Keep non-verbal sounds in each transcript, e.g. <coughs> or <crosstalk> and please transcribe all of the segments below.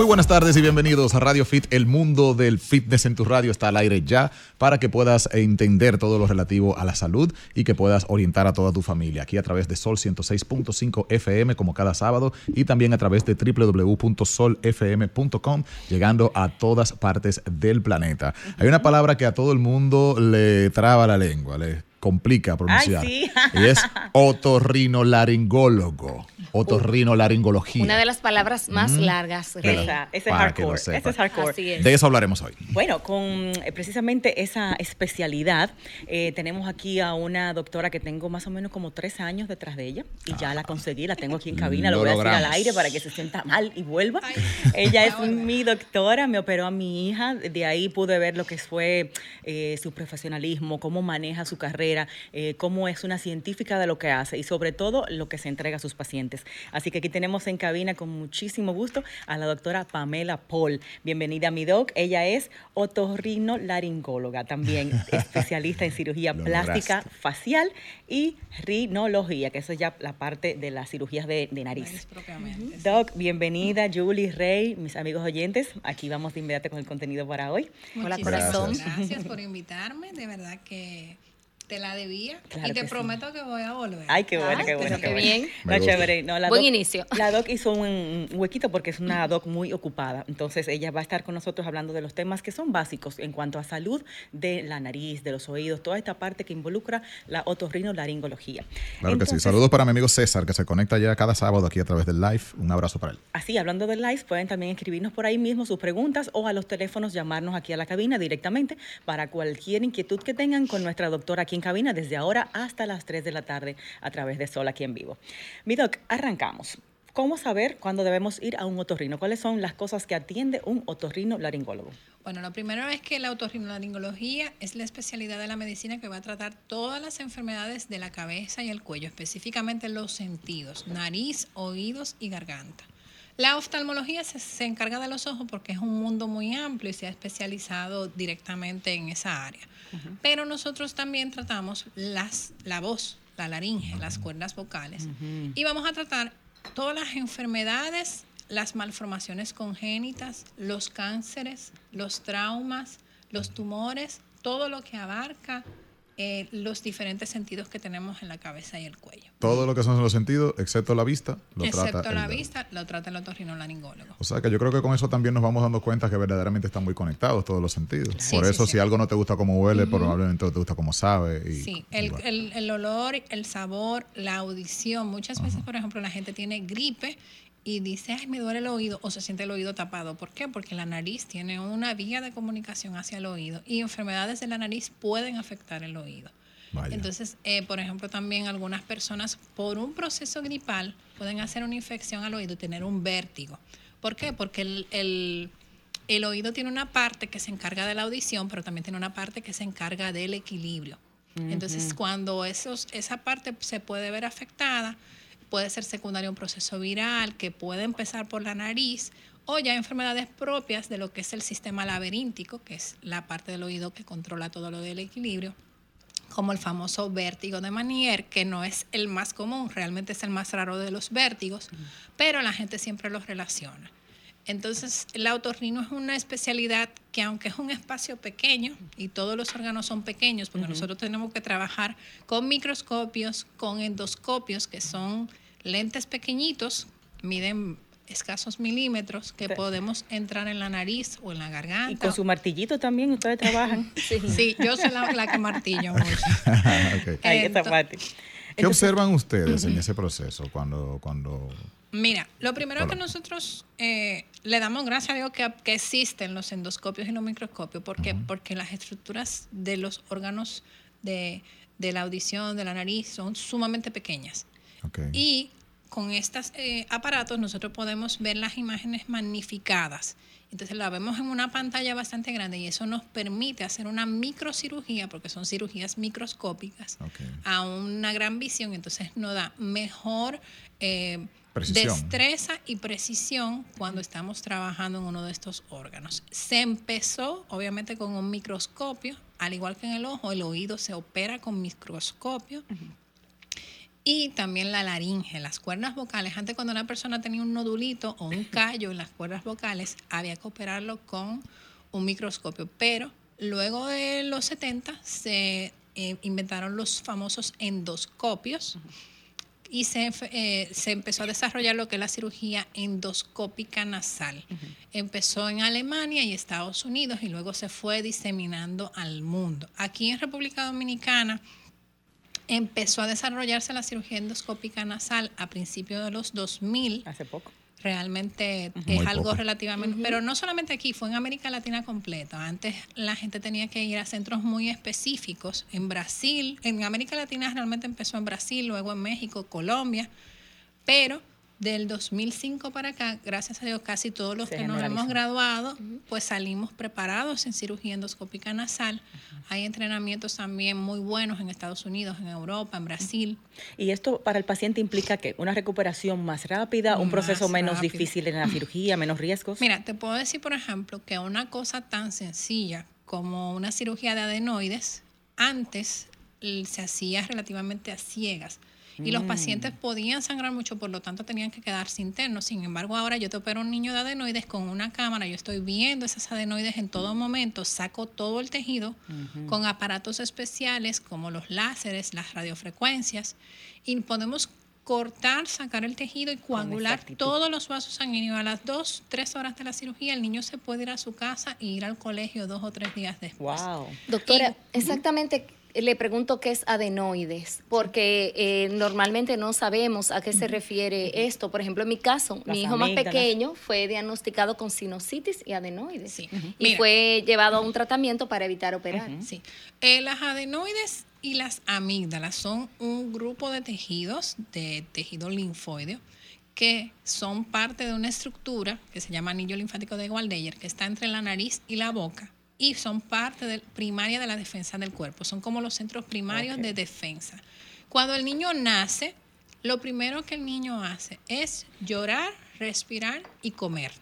Muy buenas tardes y bienvenidos a Radio Fit, el mundo del fitness en tu radio está al aire ya para que puedas entender todo lo relativo a la salud y que puedas orientar a toda tu familia aquí a través de Sol 106.5 FM como cada sábado y también a través de www.solfm.com llegando a todas partes del planeta. Hay una palabra que a todo el mundo le traba la lengua, le complica pronunciar. sí. y es otorrinolaringólogo. Otorrinolaringología. Una de las palabras más largas. Rey. Esa, ese es Para que lo hardcore. Ese es hardcore. Así es. De eso hablaremos hoy. Bueno, con eh, precisamente esa especialidad, eh, tenemos aquí a una doctora que tengo más o menos como tres años detrás de ella y ya la conseguí, la tengo aquí en cabina, lo, Lo voy a decir al aire para que se sienta mal y vuelva. <laughs> Ella es mi doctora, me operó a mi hija, de ahí pude ver lo que fue eh, su profesionalismo, cómo maneja su carrera, eh, cómo es una científica de lo que hace y sobre todo lo que se entrega a sus pacientes. Así que aquí tenemos en cabina con muchísimo gusto a la doctora Pamela Paul. Bienvenida a mi doc. Ella es otorrinolaringóloga, también <laughs> especialista en cirugía plástica facial y rinología, que eso es ya la parte de las cirugías de, de nariz. Doc, bienvenida, Julie, Rey, mis amigos oyentes. Aquí vamos de inmediato con el contenido para hoy. Hola, Muchísimas corazón. Gracias por invitarme, de verdad que te la debía Claro y te que sí. prometo que voy a volver. Ay, qué bueno, Ay, qué bueno. qué bien. No, chévere. No, la Buen doc- inicio. La doc hizo un, huequito porque es una doc muy ocupada. Entonces, ella va a estar con nosotros hablando de los temas que son básicos en cuanto a salud de la nariz, de los oídos, toda esta parte que involucra la otorrinolaringología. Claro que sí. Saludos para mi amigo César, que se conecta ya cada sábado aquí a través del live. Un abrazo para él. Así, hablando del live, pueden también escribirnos por ahí mismo sus preguntas o a los teléfonos llamarnos aquí a la cabina directamente para cualquier inquietud que tengan con nuestra doctora aquí en cabina desde ahora hasta las 3 de la tarde a través de Sol aquí en vivo. Mi doc, arrancamos. ¿Cómo saber cuándo debemos ir a un otorrino? ¿Cuáles son las cosas que atiende un otorrino laringólogo? Bueno, lo primero es que la otorrinolaringología es la especialidad de la medicina que va a tratar todas las enfermedades de la cabeza y el cuello, específicamente los sentidos, nariz, oídos y garganta. La oftalmología se, se encarga de los ojos porque es un mundo muy amplio y se ha especializado directamente en esa área. Pero nosotros también tratamos las, la voz, la laringe, las cuerdas vocales. Y vamos a tratar todas las enfermedades, las malformaciones congénitas, los cánceres, los traumas, los tumores, todo lo que abarca eh, los diferentes sentidos que tenemos en la cabeza y el cuello. Todo lo que son los sentidos, excepto la vista, lo Excepto trata la el vista, lo trata el otorrinolaringólogo. O sea que yo creo que con eso también nos vamos dando cuenta que verdaderamente están muy conectados todos los sentidos. Sí, Por sí, eso sí. si algo no te gusta como huele, probablemente no te gusta como sabe. Y, Sí, y el, el- el olor, el sabor, la audición. Muchas veces, por ejemplo, la gente tiene gripe y dice, ay, me duele el oído o se siente el oído tapado. ¿Por qué? Porque la nariz tiene una vía de comunicación hacia el oído y enfermedades de la nariz pueden afectar el oído. Vaya. Entonces, eh, por ejemplo, también algunas personas por un proceso gripal pueden hacer una infección al oído y tener un vértigo. ¿Por qué? Porque el, el- el oído tiene una parte que se encarga de la audición, pero también tiene una parte que se encarga del equilibrio. Entonces, cuando esos, esa parte se puede ver afectada, puede ser secundario a un proceso viral que puede empezar por la nariz o ya enfermedades propias de lo que es el sistema laberíntico, que es la parte del oído que controla todo lo del equilibrio como el famoso vértigo de Manier, que no es el más común, realmente es el más raro de los vértigos, pero la gente siempre los relaciona. Entonces, la otorrino es una especialidad que aunque es un espacio pequeño y todos los órganos son pequeños, porque nosotros tenemos que trabajar con microscopios, con endoscopios, que son lentes pequeñitos, miden escasos milímetros, que podemos entrar en la nariz o en la garganta. Y con su martillito también ustedes trabajan. <laughs> Sí, yo soy la, la que martillo mucho. <laughs> Ahí esa Ento- parte. ¿Qué observan ustedes en ese proceso cuando, cuando Mira, lo primero que nosotros eh, le damos gracias a Dios que, que existen los endoscopios y los microscopios. ¿Por qué? Porque las estructuras de los órganos de, de la audición, de la nariz, son sumamente pequeñas. Y con estos aparatos nosotros podemos ver las imágenes magnificadas. Entonces la vemos en una pantalla bastante grande y eso nos permite hacer una microcirugía, porque son cirugías microscópicas, Ok. a una gran visión. Entonces nos da mejor eh, Precisión. destreza y precisión cuando estamos trabajando en uno de estos órganos. Se empezó obviamente con un microscopio, al igual que en el ojo, el oído se opera con microscopio. Y también la laringe, las cuerdas vocales. Antes cuando una persona tenía un nodulito o un callo en las cuerdas vocales, había que operarlo con un microscopio. Pero luego de los 70 se eh, inventaron los famosos endoscopios y se, eh, se empezó a desarrollar lo que es la cirugía endoscópica nasal. Empezó en Alemania y Estados Unidos y luego se fue diseminando al mundo. Aquí en República Dominicana empezó a desarrollarse la cirugía endoscópica nasal a principios de los 2000. Hace poco. Realmente Muy es algo poco. relativamente, pero no solamente aquí, fue en América Latina completa. Antes la gente tenía que ir a centros muy específicos. En Brasil, en América Latina realmente empezó en Brasil, luego en México, Colombia, pero del 2005 para acá, gracias a Dios, casi todos los Se que nos hemos graduado, pues salimos preparados en cirugía endoscópica nasal. Hay entrenamientos también muy buenos en Estados Unidos, en Europa, en Brasil. Y esto para el paciente implica que una recuperación más rápida, un Más proceso menos rápido. difícil en la cirugía, menos riesgos. Mira, te puedo decir, por ejemplo, que una cosa tan sencilla como una cirugía de adenoides, antes se hacía relativamente a ciegas. Y los pacientes podían sangrar mucho, por lo tanto tenían que quedarse internos. Sin embargo, ahora yo te opero un niño de adenoides con una cámara, yo estoy viendo esas adenoides en todo momento, saco todo el tejido con aparatos especiales como los láseres, las radiofrecuencias, y podemos cortar, sacar el tejido y coagular todos los vasos sanguíneos. A las dos, tres horas de la cirugía, el niño se puede ir a su casa e ir al colegio dos o tres días después. Wow. Doctora, exactamente le pregunto qué es adenoides, porque eh, normalmente no sabemos a qué se refiere esto. Por ejemplo, en mi caso, Las mi hijo más pequeño fue diagnosticado con sinusitis y adenoides. Sí. Y Mira. fue llevado a un tratamiento para evitar operar. Sí. Eh, las adenoides y las amígdalas son un grupo de tejidos, de tejido linfoideo, que son parte de una estructura que se llama anillo linfático de Waldeyer, que está entre la nariz y la boca, y son parte primaria de la defensa del cuerpo. Son como los centros primarios de defensa. Cuando el niño nace, lo primero que el niño hace es llorar, respirar y comer.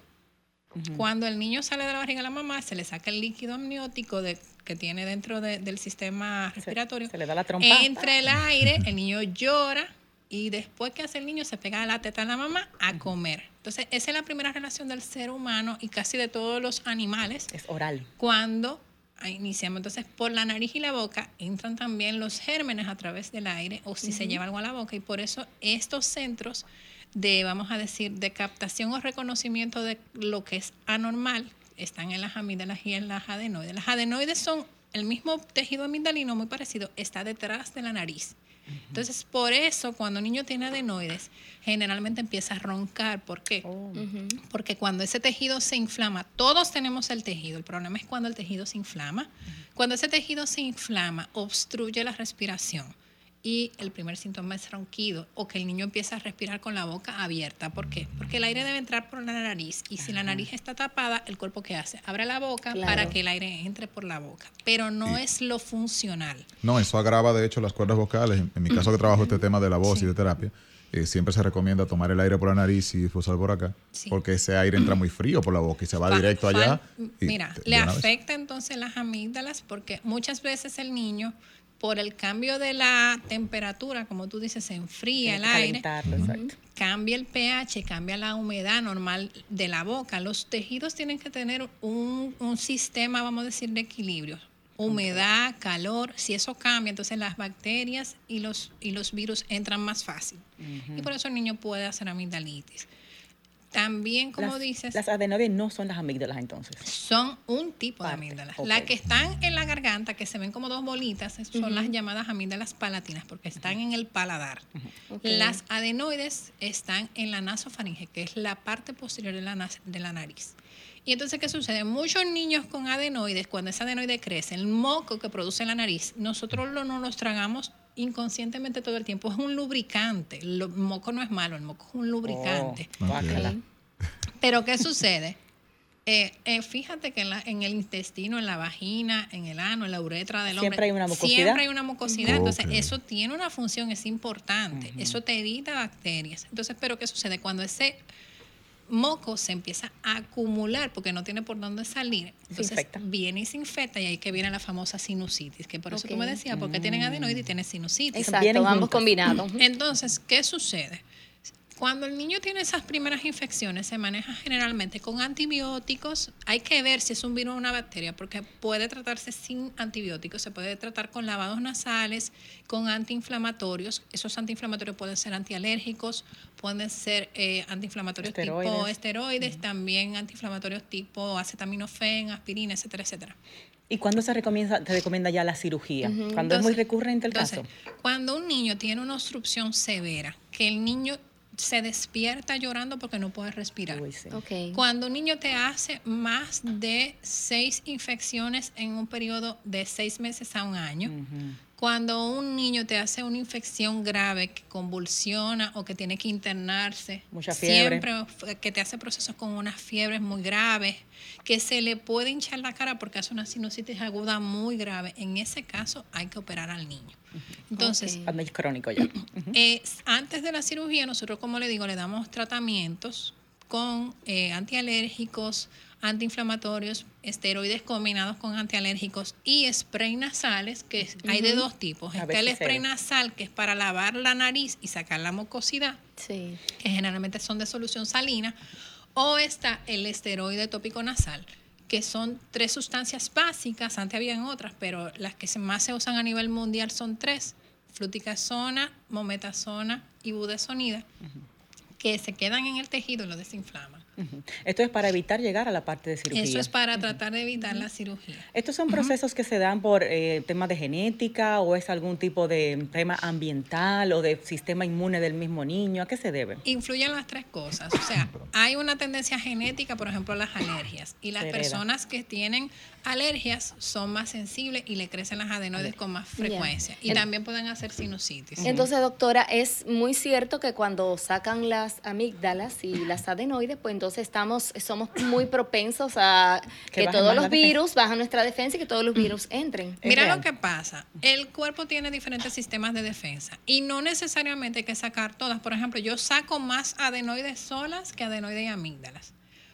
Cuando el niño sale de la barriga de la mamá, se le saca el líquido amniótico de- que tiene dentro de- del sistema respiratorio. se le da la trompa. Entre el aire, el niño llora y después que hace el niño se pega a la teta de la mamá a comer. Entonces, esa es la primera relación del ser humano y casi de todos los animales Es oral. cuando iniciamos. Entonces, por la nariz y la boca entran también los gérmenes a través del aire o si se lleva algo a la boca y por eso estos centros de, vamos a decir, de captación o reconocimiento de lo que es anormal están en las amígdalas y en las adenoides. Las adenoides son el mismo tejido amigdalino muy parecido, está detrás de la nariz. Entonces, por eso, cuando un niño tiene adenoides, generalmente empieza a roncar. ¿Por qué? Oh. Porque cuando ese tejido se inflama, todos tenemos el tejido, el problema es cuando el tejido se inflama. Cuando ese tejido se inflama, obstruye la respiración y el primer síntoma es ronquido o que el niño empieza a respirar con la boca abierta. ¿Por qué? Porque el aire debe entrar por la nariz y si la nariz está tapada, el cuerpo ¿qué hace? Abre la boca Claro. para que el aire entre por la boca, pero no es lo funcional. No, eso agrava de hecho las cuerdas vocales. En, en mi caso que trabajo este tema de la voz y de terapia, eh, siempre se recomienda tomar el aire por la nariz y expulsar por acá, Sí. porque ese aire entra muy frío por la boca y se va directo fal- allá. Mira, te- le vez. afecta entonces las amígdalas porque muchas veces el niño, por el cambio de la temperatura, como tú dices, se enfría el aire, exacto. cambia el pH, cambia la humedad normal de la boca. Los tejidos tienen que tener un, un sistema, vamos a decir, de equilibrio. Humedad, calor, si eso cambia, entonces las bacterias y los, y los virus entran más fácil. Y por eso el niño puede hacer amigdalitis. También, como las, dices, Las adenoides no son las amígdalas entonces. son un tipo Parte, de amígdalas. Las que están en la garganta, que se ven como dos bolitas, son las llamadas amígdalas palatinas, porque están en el paladar. Las adenoides están en la nasofaringe, que es la parte posterior de la, nas- de la nariz. Y entonces, ¿qué sucede? Muchos niños con adenoides, cuando esa adenoide crece, el moco que produce la nariz, nosotros lo, no los tragamos inconscientemente todo el tiempo. Es un lubricante. Lo- El moco no es malo, el moco es un lubricante. Oh. Pero ¿qué sucede? <laughs> Eh, eh, fíjate que en, la- en el intestino, en la vagina, en el ano, en la uretra del hombre, Siempre hay una mucosidad. Siempre hay una mucosidad. Entonces, eso tiene una función, es importante. Eso te evita bacterias. Entonces, ¿pero qué sucede? Cuando ese moco se empieza a acumular porque no tiene por dónde salir, entonces infecta. viene y se infecta y ahí que viene la famosa sinusitis, que por eso tú me decías, porque tienen adenoides y tienen sinusitis. Exacto, Vienen ambos combinados. Entonces, ¿qué sucede? Cuando el niño tiene esas primeras infecciones, se maneja generalmente con antibióticos. Hay que ver si es un virus o una bacteria, porque puede tratarse sin antibióticos. Se puede tratar con lavados nasales, con antiinflamatorios. Esos antiinflamatorios pueden ser antialérgicos, pueden ser eh, antiinflamatorios tipo Esteroides. también antiinflamatorios tipo acetaminofén, aspirina, etcétera, etcétera. ¿Y cuándo se recomienda, te recomienda ya la cirugía? Ujú. Cuando es muy recurrente el entonces, caso. Cuando un niño tiene una obstrucción severa, que el niño se despierta llorando porque no puede respirar. Uy, sí. Ok. Cuando un niño te hace más de seis infecciones en un periodo de seis meses a un año, cuando un niño te hace una infección grave que convulsiona o que tiene que internarse, Mucha fiebre. siempre que te hace procesos con unas fiebres muy graves, que se le puede hinchar la cara porque hace una sinusitis aguda muy grave, en ese caso hay que operar al niño. Entonces, crónico ya. <clears throat> eh, antes de la cirugía, nosotros, como le digo, le damos tratamientos con eh, antialérgicos, antiinflamatorios, esteroides combinados con antialérgicos y spray nasales, que es- hay de dos tipos. A Está el spray nasal, que es para lavar la nariz y sacar la mucosidad, Sí. que generalmente son de solución salina, o está el esteroide tópico nasal, que son tres sustancias básicas, antes habían otras, pero las que más se usan a nivel mundial son tres, fluticasona, mometasona y budesonida, que se quedan en el tejido y lo desinflaman. Esto es para evitar llegar a la parte de cirugía. Eso es para tratar de evitar la cirugía. ¿Estos son procesos que se dan por eh, temas de genética o es algún tipo de tema ambiental o de sistema inmune del mismo niño? ¿A qué se debe? Influyen las tres cosas. O sea, hay una tendencia genética, por ejemplo, las alergias. Y las hereda. personas que tienen alergias son más sensibles y le crecen las adenoides con más frecuencia. Y En- también pueden hacer sinusitis. Entonces, doctora, es muy cierto que cuando sacan las amígdalas y las adenoides, pues entonces estamos, somos muy propensos a Que que, bajen todos los virus bajan nuestra defensa y que todos los virus entren. Es Mira real. lo que pasa. El cuerpo tiene diferentes sistemas de defensa y no necesariamente hay que sacar todas. Por ejemplo, yo saco más adenoides solas que adenoides y amígdalas.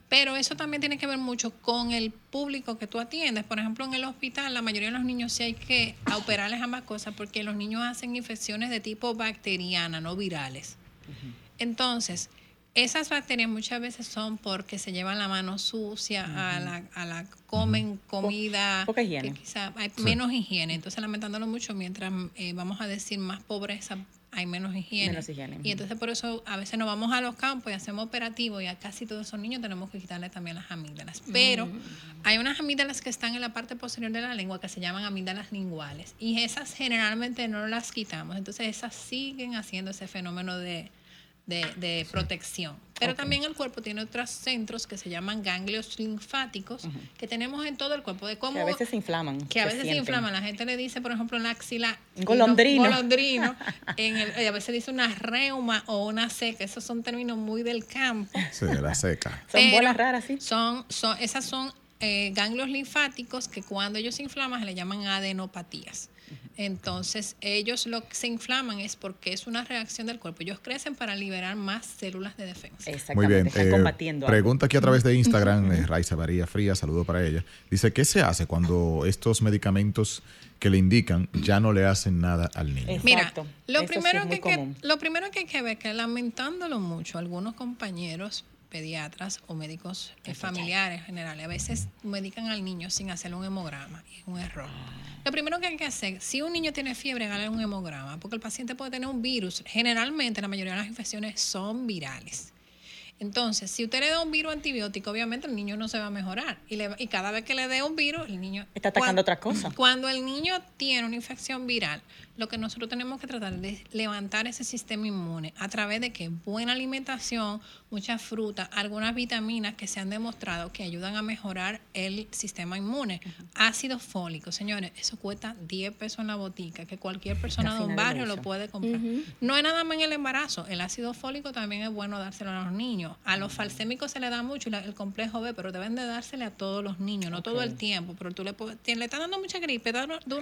Pero eso también tiene que ver mucho con el público que tú atiendes. Por ejemplo, en el hospital, la mayoría de los niños sí hay que operarles ambas cosas porque los niños hacen infecciones de tipo bacteriana, no virales. Entonces, esas bacterias muchas veces son porque se llevan la mano sucia a, la, a la comen comida poca higiene. que quizá hay menos higiene. Entonces, lamentándolo mucho, mientras eh, vamos a decir más pobreza, hay menos higiene. Menos higiene, Y entonces por eso a veces nos vamos a los campos y hacemos operativos y a casi todos esos niños tenemos que quitarle también las amígdalas. Pero hay unas amígdalas que están en la parte posterior de la lengua que se llaman amígdalas linguales y esas generalmente no las quitamos. Entonces esas siguen haciendo ese fenómeno de, de, de protección. Pero también el cuerpo tiene otros centros que se llaman ganglios linfáticos que tenemos en todo el cuerpo. De cómo Que a veces se inflaman. que a veces se inflaman. La gente le dice, por ejemplo, en la axila. Golondrino. En el, y a veces dice una reuma o una seca. Esos son términos muy del campo. Sí, la seca. <laughs> Son bolas raras, sí. Son, son, esas son eh, ganglios linfáticos que cuando ellos se inflaman se le llaman adenopatías. Entonces, ellos lo que se inflaman es porque es una reacción del cuerpo. Ellos crecen para liberar más células de defensa. Muy Exactamente. bien. Están eh, combatiendo. algo. pregunta aquí a través de Instagram, <laughs> eh, Raiza María Fría, saludo para ella. Dice, ¿qué se hace cuando estos medicamentos que le indican ya no le hacen nada al niño? Es- Mira, Exacto. lo Eso sí primero, es muy que, que- lo primero que hay que ver es que lamentándolo mucho, algunos compañeros pediatras o médicos eh, familiares generales a veces medican al niño sin hacerle un hemograma y es un error. Lo primero que hay que hacer, si un niño tiene fiebre, hágale un hemograma, porque el paciente puede tener un virus. Generalmente la mayoría de las infecciones son virales. Entonces, si usted le da un virus antibiótico, obviamente el niño no se va a mejorar. Y, le- y cada vez que le dé un virus, el niño... Está atacando otra cosa. Cuando el niño tiene una infección viral, lo que nosotros tenemos que tratar de levantar ese sistema inmune. A través de que buena alimentación, mucha fruta, algunas vitaminas que se han demostrado que ayudan a mejorar el sistema inmune. Ácido fólico, señores, eso cuesta 10 pesos en la botica, que cualquier persona de un barrio lo puede comprar. No es nada más en el embarazo, el ácido fólico también es bueno dárselo a los niños. A los falsémicos se le da mucho el complejo B, pero deben de dársele a todos los niños, no todo el tiempo, pero tú le, puedes- le estás dando mucha gripe, dale un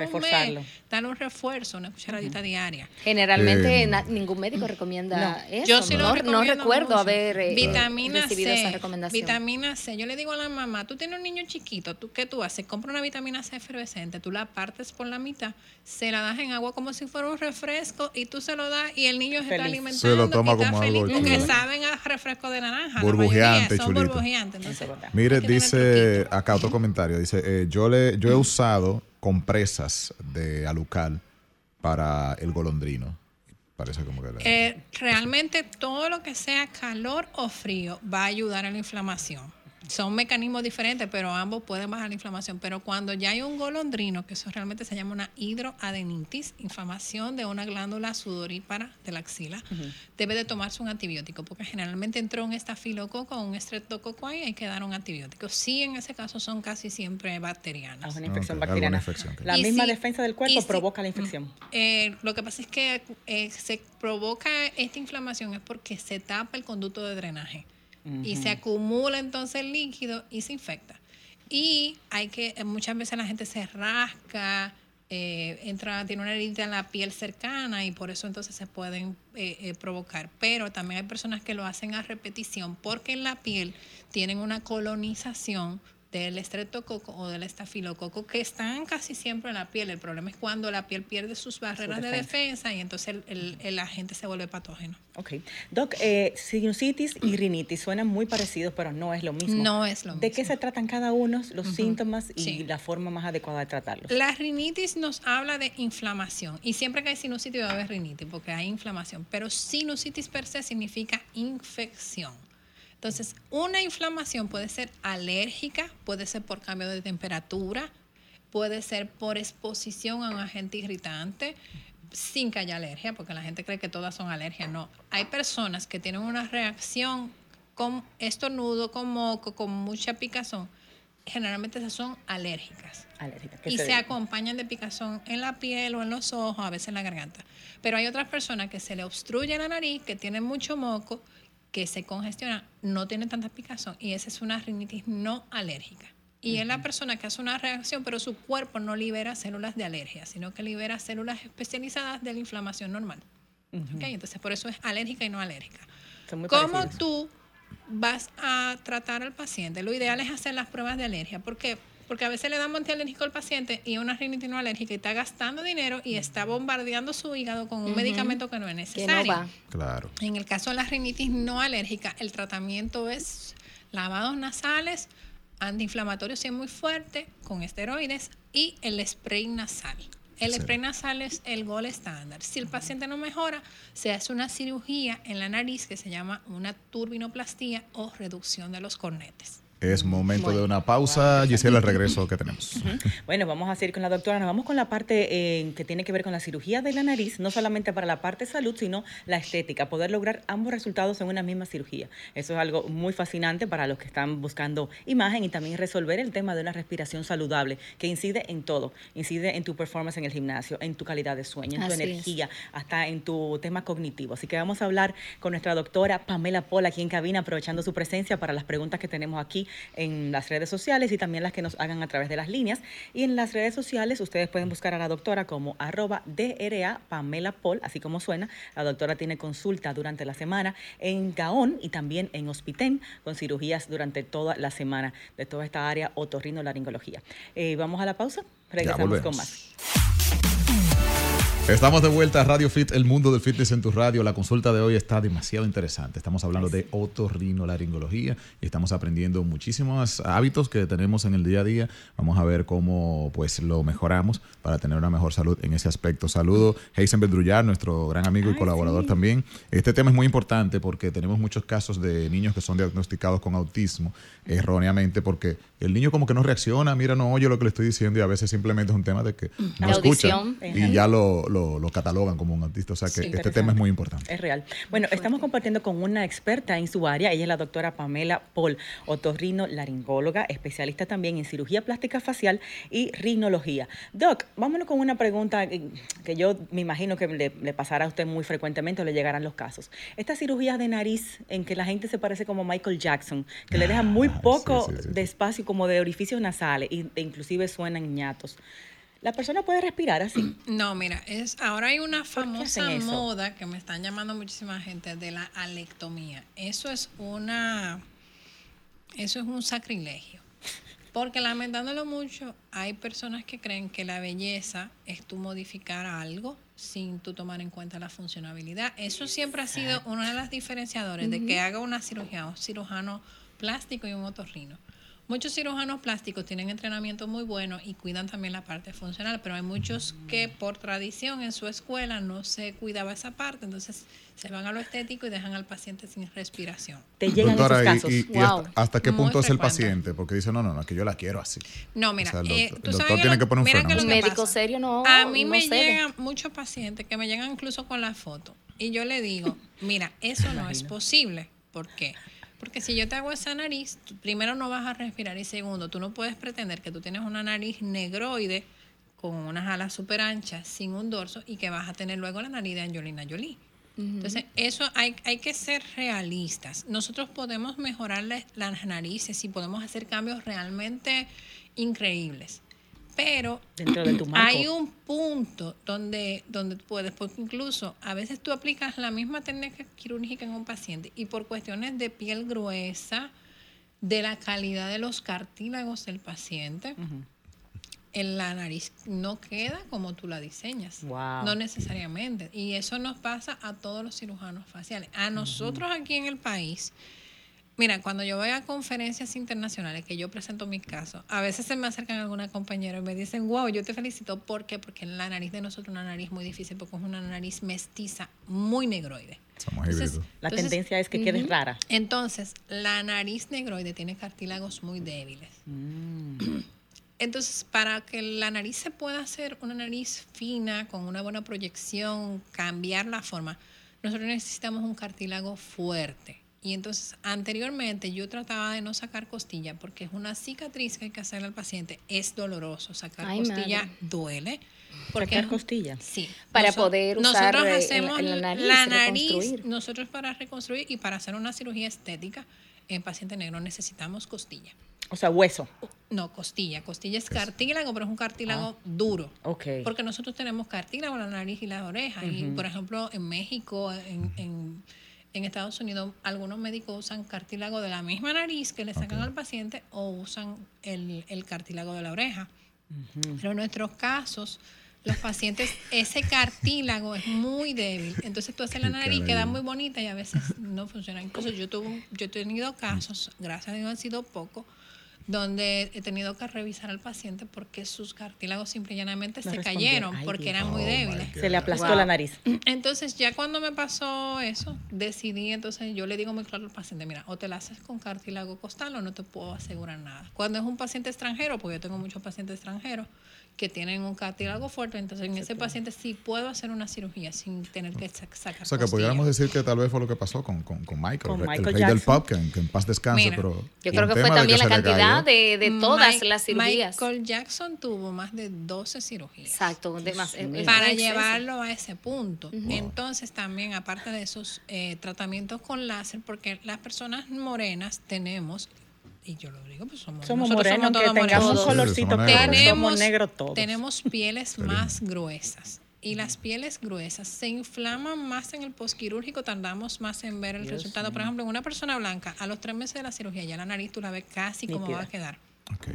mes, dale un refuerzo, una cucharadita diaria. Generalmente Eh, na- ningún médico recomienda No, eso. Yo sí lo no, no recomiendo recuerdo mucho. haber eh, vitamina recibido C, esa recomendación. Vitamina C. Yo le digo a la mamá, tú tienes un niño chiquito, ¿tú, ¿qué tú haces? Compra una vitamina C efervescente, tú la partes por la mitad, se la das en agua como si fuera un refresco y tú se lo das y el niño se está alimentando. Se lo toma y está como algo feliz, Porque chulo. saben a refresco de naranja. Burbujeante, son. Entonces, verdad. Mire, dice acá otro comentario. Dice, eh, yo, le, yo he usado compresas de alucal para el golondrino. Parece como que... le- Eh, realmente todo lo que sea calor o frío va a ayudar a la inflamación. Son mecanismos diferentes, pero ambos pueden bajar la inflamación. Pero cuando ya hay un golondrino, que eso realmente se llama una hidroadenitis, inflamación de una glándula sudorípara de la axila, debe de tomarse un antibiótico, porque generalmente entró un estafilococo o un estreptococo ahí, hay que dar un antibiótico. Sí, en ese caso son casi siempre Es bacterianas. una infección bacteriana. infección. La Y misma si- defensa del cuerpo si- provoca la infección. Eh, lo que pasa es que eh, se provoca esta inflamación es porque se tapa el conducto de drenaje y se acumula entonces el líquido y se infecta. Y hay que, eh, muchas veces la gente se rasca, eh, entra, tiene una herida en la piel cercana y por eso entonces se pueden eh, eh, provocar. Pero también hay personas que lo hacen a repetición porque en la piel tienen una colonización del estreptococo o del estafilococo que están casi siempre en la piel. El problema es cuando la piel pierde sus barreras de defensa. defensa y entonces el, el- el agente se vuelve patógeno. Ok. Doc, eh, sinusitis y rinitis suenan muy parecidos, pero no es lo mismo. No es lo ¿De qué mismo. se tratan cada uno, los síntomas y Sí. la forma más adecuada de tratarlos? La rinitis nos habla de inflamación y siempre que hay sinusitis va a haber rinitis porque hay inflamación, pero sinusitis per se significa infección. Entonces, una inflamación puede ser alérgica, puede ser por cambio de temperatura, puede ser por exposición a un agente irritante, sin que haya alergia, porque la gente cree que todas son alergias. No, hay personas que tienen una reacción con estornudo, con moco, con mucha picazón. Generalmente esas son alérgicas Alérgica. ¿Qué y se se acompañan de picazón en la piel o en los ojos, a veces en la garganta. Pero hay otras personas que se le obstruye la nariz, que tienen mucho moco, que se congestionan, no tienen tanta picazón y esa es una rinitis no alérgica. Y es la persona que hace una reacción, pero su cuerpo no libera células de alergia, sino que libera células especializadas de la inflamación normal. Entonces, por eso es alérgica y no alérgica. ¿Cómo tú vas a tratar al paciente? Lo ideal es hacer las pruebas de alergia. ¿Por qué? Porque a veces le damos antialérgico al paciente y una rinitis no alérgica y está gastando dinero y está bombardeando su hígado con un medicamento que no es que necesario. no va. Claro. En el caso de la rinitis no alérgica, el tratamiento es lavados nasales, antiinflamatorio si es muy fuerte, con esteroides y el spray nasal. El spray nasal es el gol estándar. Si el paciente no mejora, se hace una cirugía en la nariz que se llama una turbinoplastía o reducción de los cornetes. Es momento de una pausa. Gisela, el regreso que tenemos. Bueno, vamos a seguir con la doctora. Nos vamos con la parte eh, que tiene que ver con la cirugía de la nariz, no solamente para la parte de salud, sino la estética, poder lograr ambos resultados en una misma cirugía. Eso es algo muy fascinante para los que están buscando imagen y también resolver el tema de una respiración saludable, que incide en todo. Incide en tu performance en el gimnasio, en tu calidad de sueño, en tu Así es. energía, hasta en tu tema cognitivo. Así que vamos a hablar con nuestra doctora Pamela Pola aquí en cabina, aprovechando su presencia para las preguntas que tenemos aquí en las redes sociales y también las que nos hagan a través de las líneas. Y en las redes sociales ustedes pueden buscar a la doctora como arroba DRA Pamela Pol, así como suena. La doctora tiene consulta durante la semana en Gaón y también en Hospitén con cirugías durante toda la semana de toda esta área otorrinolaringología. Eh, vamos a la pausa, regresamos con más. Estamos de vuelta a Radio Fit, el mundo del fitness en tu radio. La consulta de hoy está demasiado interesante. Estamos hablando de otorrinolaringología y estamos aprendiendo muchísimos hábitos que tenemos en el día a día. Vamos a ver cómo pues lo mejoramos para tener una mejor salud en ese aspecto. Saludo Heisenberg Drullar, nuestro gran amigo y colaborador también. Este tema es muy importante porque tenemos muchos casos de niños que son diagnosticados con autismo erróneamente porque el niño como que no reacciona, mira, no oye lo que le estoy diciendo y a veces simplemente es un tema de que no La escucha audición. y ya lo, lo- lo catalogan como un autista. O sea que este tema es muy importante. Es real. Bueno, estamos compartiendo con una experta en su área. Ella es la doctora Pamela Paul, otorrino laringóloga, especialista también en cirugía plástica facial y rinología. Doc, vámonos con una pregunta que yo me imagino que le, le pasará a usted muy frecuentemente o le llegarán los casos. Estas cirugías de nariz en que la gente se parece como Michael Jackson, que le dejan muy Ah, poco sí, sí, sí, de espacio como de orificios nasales e inclusive suenan ñatos. ¿La persona puede respirar así? <clears throat> No, mira, es ahora hay una famosa moda que me están llamando muchísima gente de la alectomía. Eso es una eso es un sacrilegio. Porque lamentándolo mucho, hay personas que creen que la belleza es tú modificar algo sin tú tomar en cuenta la funcionabilidad. Eso siempre ha sido uno de los diferenciadores de que haga una cirugía, un cirujano plástico y un otorrino. Muchos cirujanos plásticos tienen entrenamiento muy bueno y cuidan también la parte funcional, pero hay muchos que por tradición en su escuela no se cuidaba esa parte, entonces se van a lo estético y dejan al paciente sin respiración. Te llegan Doctora, esos casos. y, y Wow. hasta, hasta qué Muy punto es el paciente? Porque dice, no, no, no, que yo la quiero así. No, mira, O sea, el eh, tú el doctor tiene que poner un freno. Un médico pasa. serio no- A mí no me llegan muchos pacientes que me llegan incluso con la foto y yo le digo, mira, eso no es posible. ¿Por qué? Porque si yo te hago esa nariz, primero no vas a respirar y segundo, tú no puedes pretender que tú tienes una nariz negroide con unas alas súper anchas, sin un dorso y que vas a tener luego la nariz de Angelina Jolie. Entonces, eso hay, hay que ser realistas. Nosotros podemos mejorar la- las narices y podemos hacer cambios realmente increíbles. Pero Dentro de tu <clears throat> marco. hay un punto donde, donde puedes, porque incluso a veces tú aplicas la misma técnica quirúrgica en un paciente y por cuestiones de piel gruesa, de la calidad de los cartílagos del paciente, en la nariz no queda como tú la diseñas. Wow. No necesariamente. Y eso nos pasa a todos los cirujanos faciales. A nosotros aquí en el país, mira, cuando yo voy a conferencias internacionales que yo presento mis casos, a veces se me acercan alguna compañera y me dicen, wow, yo te felicito. ¿Por qué? Porque la nariz de nosotros es una nariz muy difícil porque es una nariz mestiza, muy negroide. Somos Entonces. La entonces, tendencia es que quede rara. entonces, la nariz negroide tiene cartílagos muy débiles. <clears throat> Entonces, para que la nariz se pueda hacer una nariz fina, con una buena proyección, cambiar la forma, nosotros necesitamos un cartílago fuerte. Y entonces, anteriormente yo trataba de no sacar costilla porque es una cicatriz que hay que hacerle al paciente. Es doloroso. Sacar Ay, costilla madre. duele. Porque Sacar costilla. Sí. Para poder usar, nosotros eh, en hacemos en la nariz, la nariz, reconstruir. nosotros para reconstruir y para hacer una cirugía estética en paciente negro necesitamos costilla. O sea, hueso. No, costilla. Costilla es cartílago, pero es un cartílago duro. Ok. Porque nosotros tenemos cartílago en la nariz y las orejas. Y, por ejemplo, en México, en, en- en Estados Unidos, algunos médicos usan cartílago de la misma nariz que le sacan al paciente o usan el, el cartílago de la oreja. Pero en nuestros casos, los pacientes, <laughs> ese cartílago es muy débil. Entonces tú haces la nariz, queda caray. muy bonita y a veces no funciona. Incluso yo, tuve, yo he tenido casos, gracias a Dios han sido pocos, donde he tenido que revisar al paciente porque sus cartílagos simple y llanamente No se cayeron Ay, porque Dios. eran muy Oh, débiles. Se le aplastó Wow. la nariz. <clears throat> Entonces, ya cuando me pasó eso, decidí, entonces yo le digo muy claro al paciente, mira, o te la haces con cartílago costal o no te puedo asegurar nada. Cuando es un paciente extranjero, porque yo tengo muchos pacientes extranjeros que tienen un cartílago fuerte, entonces en ese paciente sí puedo hacer una cirugía sin tener que sa- sacar O sea, que costilla. pudiéramos decir que tal vez fue lo que pasó con, con, con Michael, Con el rey- Michael el rey del pop, que, en- que en paz descanse, Mira, pero... Yo creo que fue también la cantidad de, de todas Mike- las cirugías. Michael Jackson tuvo más de 12 cirugías. Exacto, demas- es- es para llevarlo a ese punto. Entonces también, aparte de esos eh, tratamientos con láser, porque las personas morenas tenemos, y yo lo digo, pues somos, Somos morenos, somos que todos tengamos un morenos. Sí, colorcito claro, negros. somos negros todos. tenemos pieles más gruesas. Y las pieles gruesas se inflaman más en el posquirúrgico, tardamos más en ver el resultado. Por ejemplo, en una persona blanca, a los tres meses de la cirugía, ya la nariz tú la ves casi como va a quedar.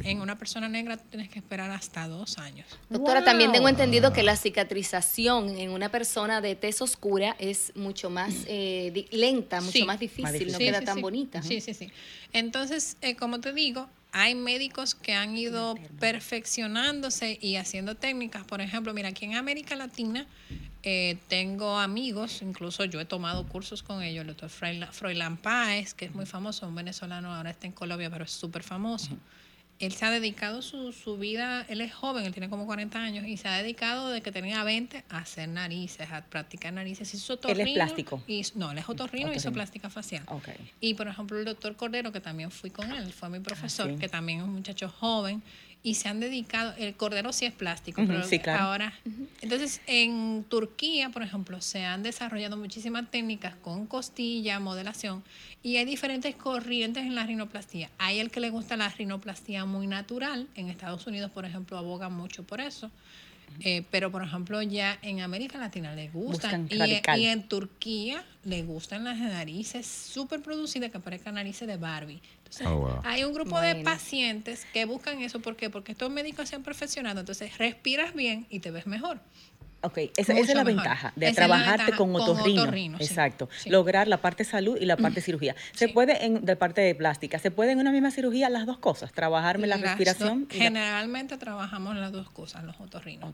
En una persona negra tú tienes que esperar hasta dos años. Doctora, también tengo entendido que la cicatrización en una persona de tez oscura es mucho más <clears throat> eh, lenta, mucho Sí. más difícil, Más difícil. no Sí, queda sí, tan sí. bonita. Sí, sí, sí. Entonces, eh, como te digo, hay médicos que han ido perfeccionándose y haciendo técnicas. Por ejemplo, mira, aquí en América Latina eh, tengo amigos, incluso yo he tomado cursos con ellos, el doctor Froilán Páez, que es muy famoso, un venezolano, ahora está en Colombia, pero es súper famoso. Él se ha dedicado su, su vida, él es joven, él tiene como 40 años, y se ha dedicado de que tenía 20 a hacer narices, a practicar narices. Hizo Él es otorrino plástico. y- no, él es otorrino y hizo Otorrino. plástica facial. Ok. Y por ejemplo, el doctor Cordero, que también fui con él, fue mi profesor, Ah, sí. que también es un muchacho joven, y se han dedicado, el Cordero sí es plástico, pero sí, claro. ahora, entonces en Turquía, por ejemplo, se han desarrollado muchísimas técnicas con costilla, modelación, y hay diferentes corrientes en la rinoplastía. Hay el que le gusta la rinoplastía muy natural, en Estados Unidos, por ejemplo, abogan mucho por eso. Eh, pero, por ejemplo, ya en América Latina les gustan. Y, en Turquía les gustan las narices súper producidas que parezcan narices de Barbie. Entonces, Oh, wow. hay un grupo de pacientes que buscan eso. ¿Por qué? Porque estos médicos se han perfeccionado. Entonces, respiras bien y te ves mejor. Ok, esa, esa es la mejor. ventaja de Esa trabajarte ventaja con con otorrino. otorrino, sí. Exacto. Sí. Lograr la parte salud y la parte cirugía. Se Sí. puede en de parte de plástica, se puede en una misma cirugía las dos cosas, trabajarme la Las respiración. dos- y la- generalmente trabajamos las dos cosas, los otorrinos.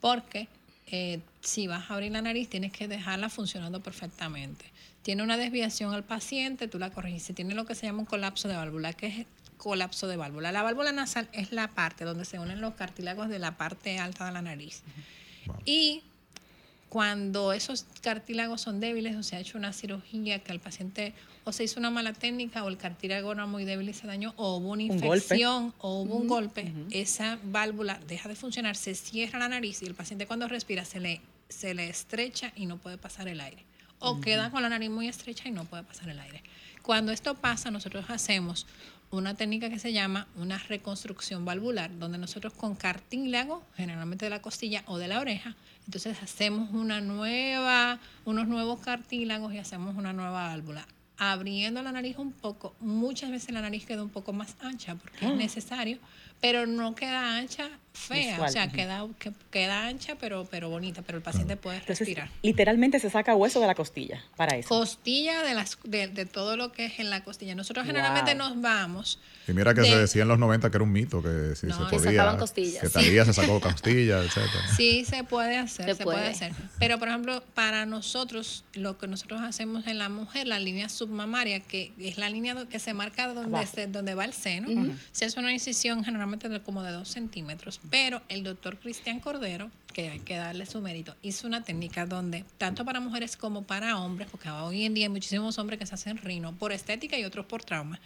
Porque eh, si vas a abrir la nariz, tienes que dejarla funcionando perfectamente. Tiene una desviación al paciente, tú la corriges. Si tiene lo que se llama un colapso de válvula, que es colapso de válvula. La válvula nasal es la parte donde se unen los cartílagos de la parte alta de la nariz. Y cuando esos cartílagos son débiles o se ha hecho una cirugía que al paciente o se hizo una mala técnica o el cartílago era muy débil y se dañó o hubo una Un infección o hubo un golpe, esa válvula deja de funcionar, se cierra la nariz y el paciente cuando respira se le, se le estrecha y no puede pasar el aire. O queda con la nariz muy estrecha y no puede pasar el aire. Cuando esto pasa, nosotros hacemos una técnica que se llama una reconstrucción valvular, donde nosotros con cartílago, generalmente de la costilla o de la oreja, entonces hacemos una nueva, unos nuevos cartílagos y hacemos una nueva válvula. Abriendo la nariz un poco, muchas veces la nariz queda un poco más ancha porque es necesario, pero no queda ancha fea, Visual, o sea, queda, que- queda ancha pero, pero bonita, pero el paciente puede Entonces, respirar. literalmente se saca hueso de la costilla para eso. Costilla de, las, de, de todo lo que es en la costilla. Nosotros generalmente Wow. nos vamos. Y mira que de- se decía en los 90 que era un mito, que si No, se podía. sacaban costillas. Que Talía se sacó costillas, etcétera. Sí, se puede hacer, Se se, puede. puede. hacer. Pero, por ejemplo, para nosotros, lo que nosotros hacemos en la mujer, la línea submamaria, que es la línea que se marca donde, se- donde va el seno, se hace una incisión generalmente de como de dos centímetros. Pero el doctor Cristian Cordero, que hay que darle su mérito, hizo una técnica donde, tanto para mujeres como para hombres, porque hoy en día hay muchísimos hombres que se hacen rino por estética y otros por trauma,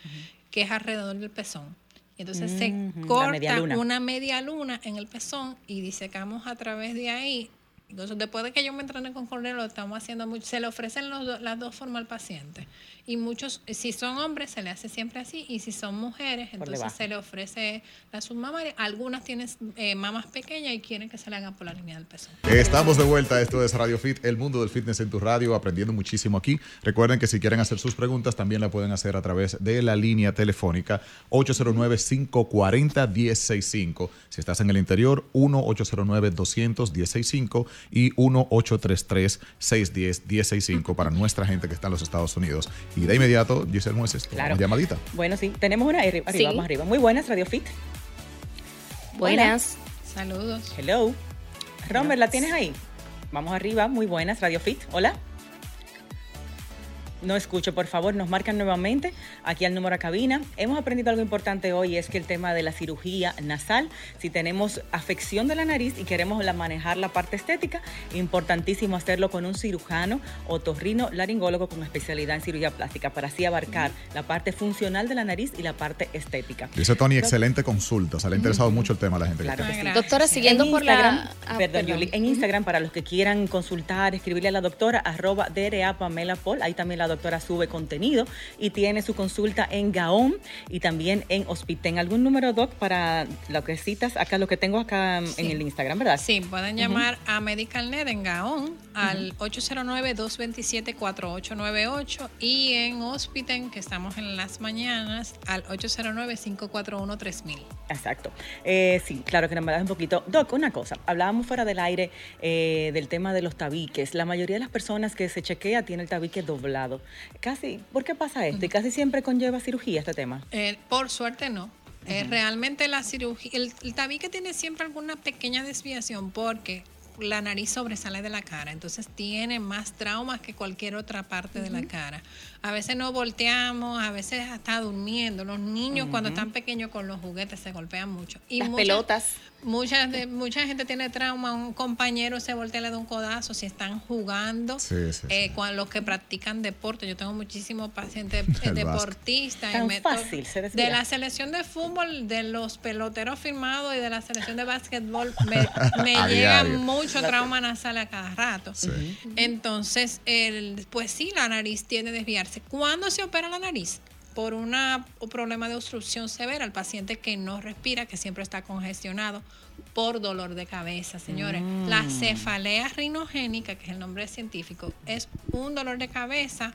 que es alrededor del pezón. Y entonces se la corta media una media luna en el pezón y disecamos a través de ahí. Entonces, después de que yo me entrené con Cordero, lo estamos haciendo mucho. Se le ofrecen los do- las dos formas al paciente. Y muchos, si son hombres, se le hace siempre así. Y si son mujeres, entonces se le ofrece la submamaria. Algunas tienen eh, mamas pequeñas y quieren que se le hagan por la línea del pezón. Estamos de vuelta, esto es Radio Fit, el mundo del fitness en tu radio, aprendiendo muchísimo aquí. Recuerden que si quieren hacer sus preguntas también la pueden hacer a través de la línea telefónica 809-540-1065. Si estás en el interior, 1-809-200-1065 y 1-833-610-1065 para nuestra gente que está en los Estados Unidos. Y de inmediato, Giselle Mueces, Claro. llamadita. Bueno, sí, tenemos una arriba, Sí. vamos arriba. Muy buenas, Radio Fit. Buenas. Saludos. Hello. Romer, ¿la tienes ahí? Vamos arriba, muy buenas, Radio Fit. Hola. No escucho, por favor, nos marcan nuevamente aquí al número a cabina. Hemos aprendido algo importante hoy, es que el tema de la cirugía nasal, si tenemos afección de la nariz y queremos la- manejar la parte estética, importantísimo hacerlo con un cirujano otorrino laringólogo con especialidad en cirugía plástica para así abarcar la parte funcional de la nariz y la parte estética. Dice Tony, excelente consulta. Se le ha interesado mucho el tema a la gente. que Claro está que sí. Doctora, siguiendo en por Instagram, la... ah, perdón, Yuli, en Instagram, para los que quieran consultar, escribirle a la doctora, arroba DRA Pamela Paul, ahí también la la doctora sube contenido y tiene su consulta en Gaón y también en Hospiten. ¿Algún número, Doc, para lo que citas? Acá, lo que tengo acá Sí. en el Instagram, ¿verdad? Sí, pueden llamar a MedicalNet en Gaón al 809-227-4898 y en Hospiten, que estamos en las mañanas, al 809-541-3000. Exacto. Eh, sí, claro que nos das un poquito. Doc, una cosa. Hablábamos fuera del aire eh, del tema de los tabiques. La mayoría de las personas que se chequea tiene el tabique doblado. Casi, ¿por qué pasa esto? Y casi siempre conlleva cirugía este tema. Eh, por suerte no. Eh, realmente la cirugía, el, el tabique tiene siempre alguna pequeña desviación porque la nariz sobresale de la cara, entonces tiene más traumas que cualquier otra parte de la cara. A veces no volteamos, a veces hasta durmiendo. Los niños cuando están pequeños con los juguetes se golpean mucho. Y Las muchas- pelotas. Muchas de, mucha gente tiene trauma, un compañero se voltea y le da un codazo si están jugando. Sí, sí, Eh, sí. cuando los que practican deporte, yo tengo muchísimos pacientes <laughs> eh, deportistas. y Tan me- fácil, se de la selección de fútbol, de los peloteros firmados y de la selección de básquetbol, <laughs> me, llega diario. mucho trauma nasal a cada rato. Sí. Entonces, el, pues sí, la nariz tiende a desviarse. ¿Cuándo se opera la nariz? Por una, un problema de obstrucción severa, el paciente que no respira, que siempre está congestionado, por dolor de cabeza, señores. La cefalea rinogénica, que es el nombre científico, es un dolor de cabeza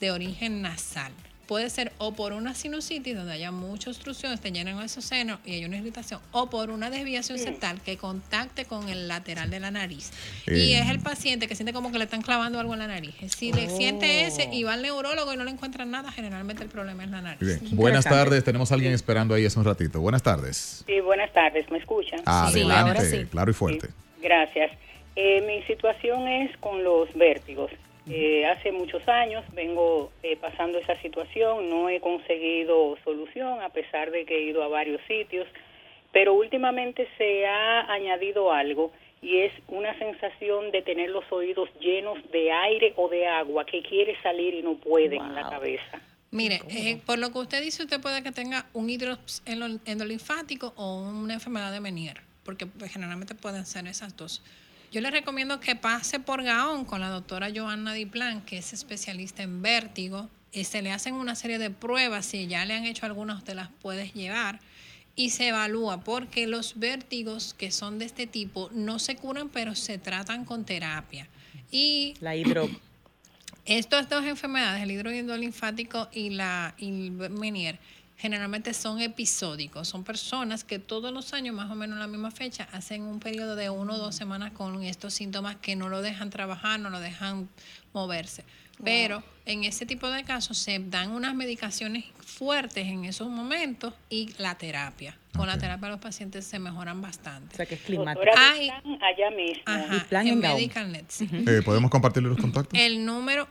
de origen nasal. Puede ser o por una sinusitis donde haya mucha obstrucción, esté lleno esos senos y hay una irritación, o por una desviación septal que contacte con el lateral de la nariz. y Eh. es el paciente que siente como que le están clavando algo en la nariz. Si le siente ese y va al neurólogo y no le encuentran nada, generalmente el problema es la nariz. Muy bien. Buenas tardes, tenemos a alguien esperando ahí hace un ratito. Buenas tardes. Sí, buenas tardes, ¿me escuchan? Adelante, ahora sí. claro y fuerte. Sí, Gracias. Eh, mi situación es con los vértigos. Eh, hace muchos años vengo eh, pasando esa situación, no he conseguido solución a pesar de que he ido a varios sitios, pero últimamente se ha añadido algo y es una sensación de tener los oídos llenos de aire o de agua que quiere salir y no puede en la cabeza. Mire, eh, por lo que usted dice, usted puede que tenga un hidrops endo- endolinfático o una enfermedad de Menier, porque pues, generalmente pueden ser esas dos. Yo le recomiendo que pase por Gaón con la doctora Joanna Diplan, que es especialista en vértigo, y se le hacen una serie de pruebas, si ya le han hecho algunas, usted las puedes llevar y se evalúa, porque los vértigos que son de este tipo no se curan, pero se tratan con terapia. Y La hidro... <clears throat> estas dos enfermedades, el hidroide linfático y la y el Menier, generalmente son episódicos. Son personas que todos los años, más o menos en la misma fecha, hacen un periodo de uno o dos semanas con estos síntomas que no lo dejan trabajar, no lo dejan moverse. Pero en ese tipo de casos se dan unas medicaciones fuertes en esos momentos y la terapia. Con la terapia los pacientes se mejoran O bastante. sea, que es climático. Doctora Ay. Diplan, allá mismo. Ajá, Diplan en en Gaón. MedicalNet, sí. Eh, ¿Podemos compartirle los contactos? El número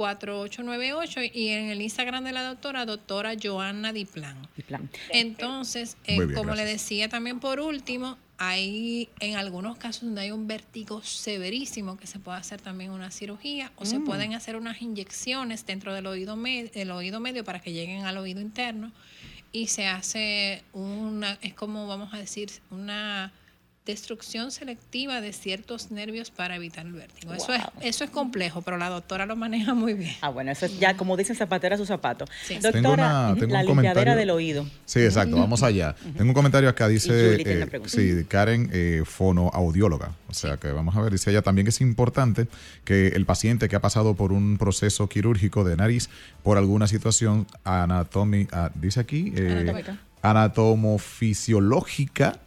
809-227-4898 y en el Instagram de la doctora, doctora Joanna Diplan. Y plan. Entonces, eh, bien, como le decía también por último, hay en algunos casos donde hay un vértigo severísimo que se puede hacer también una cirugía o se pueden hacer unas inyecciones dentro del oído, me- del oído medio para que lleguen al oído interno y se hace una, es como vamos a decir, una destrucción selectiva de ciertos nervios para evitar el vértigo. Eso, es, eso es complejo, pero la doctora lo maneja muy bien. Ah, bueno, eso es ya, como dicen, zapatera su zapato. Sí. Tengo Doctora, una- tengo la un limpiadera comentario. del oído. Sí, exacto, vamos allá. Tengo un comentario acá, dice, eh, sí, Karen, eh, fonoaudióloga. O sea que vamos a ver, dice ella también que es importante que el paciente que ha pasado por un proceso quirúrgico de nariz por alguna situación anatómica, dice aquí, eh, Anatómica. Anatomofisiológica,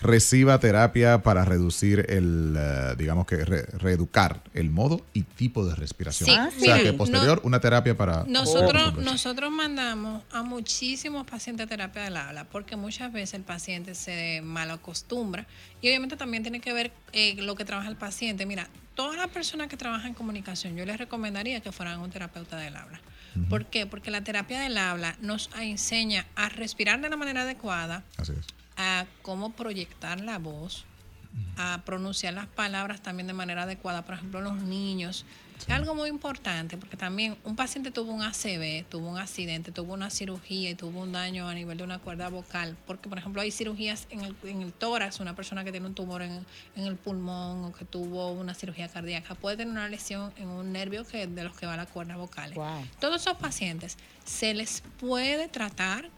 reciba terapia para reducir el, eh, digamos que re- reeducar el modo y tipo de respiración. Sí, o sea que posterior no- una terapia para... Nosotros, nosotros mandamos a muchísimos pacientes a terapia del habla porque muchas veces el paciente se malacostumbra y obviamente también tiene que ver eh, lo que trabaja el paciente. Mira, todas las personas que trabajan en comunicación, yo les recomendaría que fueran un terapeuta del habla. ¿Por qué? Porque la terapia del habla nos enseña a respirar de la manera adecuada, Así es. a cómo proyectar la voz, a pronunciar las palabras también de manera adecuada. Por ejemplo, los niños Es algo muy importante porque también un paciente tuvo un ACV, tuvo un accidente, tuvo una cirugía y tuvo un daño a nivel de una cuerda vocal. Porque, por ejemplo, hay cirugías en el, en el tórax, una persona que tiene un tumor en, en el pulmón o que tuvo una cirugía cardíaca puede tener una lesión en un nervio que de los que va a la cuerda vocal. Wow. Todos esos pacientes se les puede tratar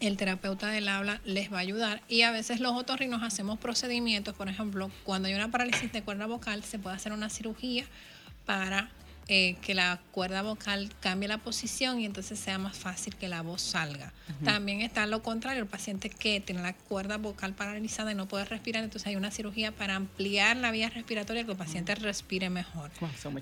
el terapeuta del habla les va a ayudar. Y a veces los otorrinos hacemos procedimientos, por ejemplo, cuando hay una parálisis de cuerda vocal se puede hacer una cirugía para eh, que la cuerda vocal cambie la posición y entonces sea más fácil que la voz salga. También está lo contrario, el paciente que tiene la cuerda vocal paralizada y no puede respirar, entonces hay una cirugía para ampliar la vía respiratoria que el paciente respire mejor.